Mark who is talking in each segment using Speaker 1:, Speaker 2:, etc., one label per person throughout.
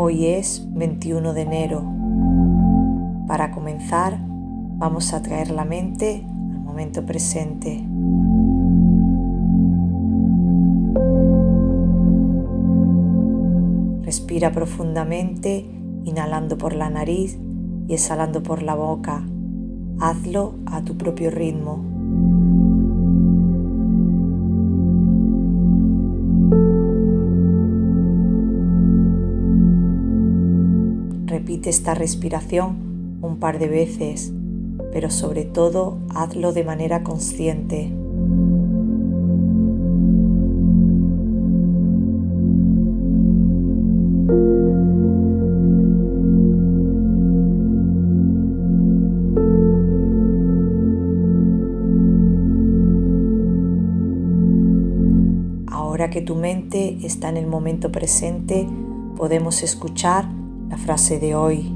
Speaker 1: Hoy es 21 de enero. Para comenzar, vamos a traer la mente al momento presente. Respira profundamente, inhalando por la nariz y exhalando por la boca. Hazlo a tu propio ritmo. Repite esta respiración un par de veces, pero sobre todo hazlo de manera consciente. Ahora que tu mente está en el momento presente, podemos escuchar la frase de hoy.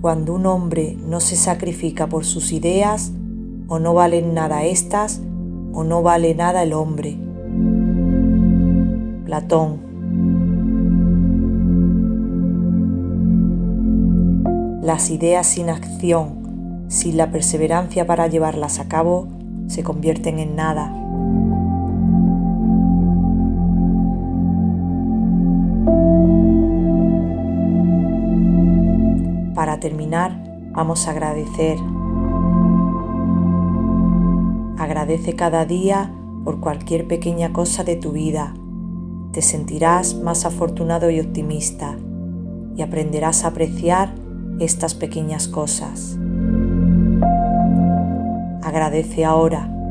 Speaker 1: Cuando un hombre no se sacrifica por sus ideas, o no valen nada estas, o no vale nada el hombre. Platón. Las ideas sin acción, sin la perseverancia para llevarlas a cabo, se convierten en nada. Terminar, vamos a agradecer. Agradece cada día por cualquier pequeña cosa de tu vida. Te sentirás más afortunado y optimista y aprenderás a apreciar estas pequeñas cosas. Agradece ahora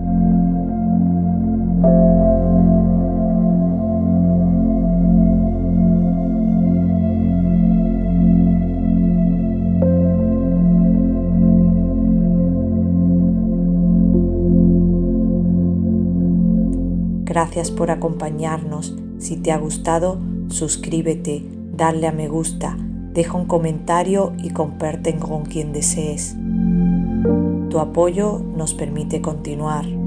Speaker 1: Gracias por acompañarnos. Si te ha gustado, suscríbete, dale a me gusta, deja un comentario y comparte con quien desees. Tu apoyo nos permite continuar.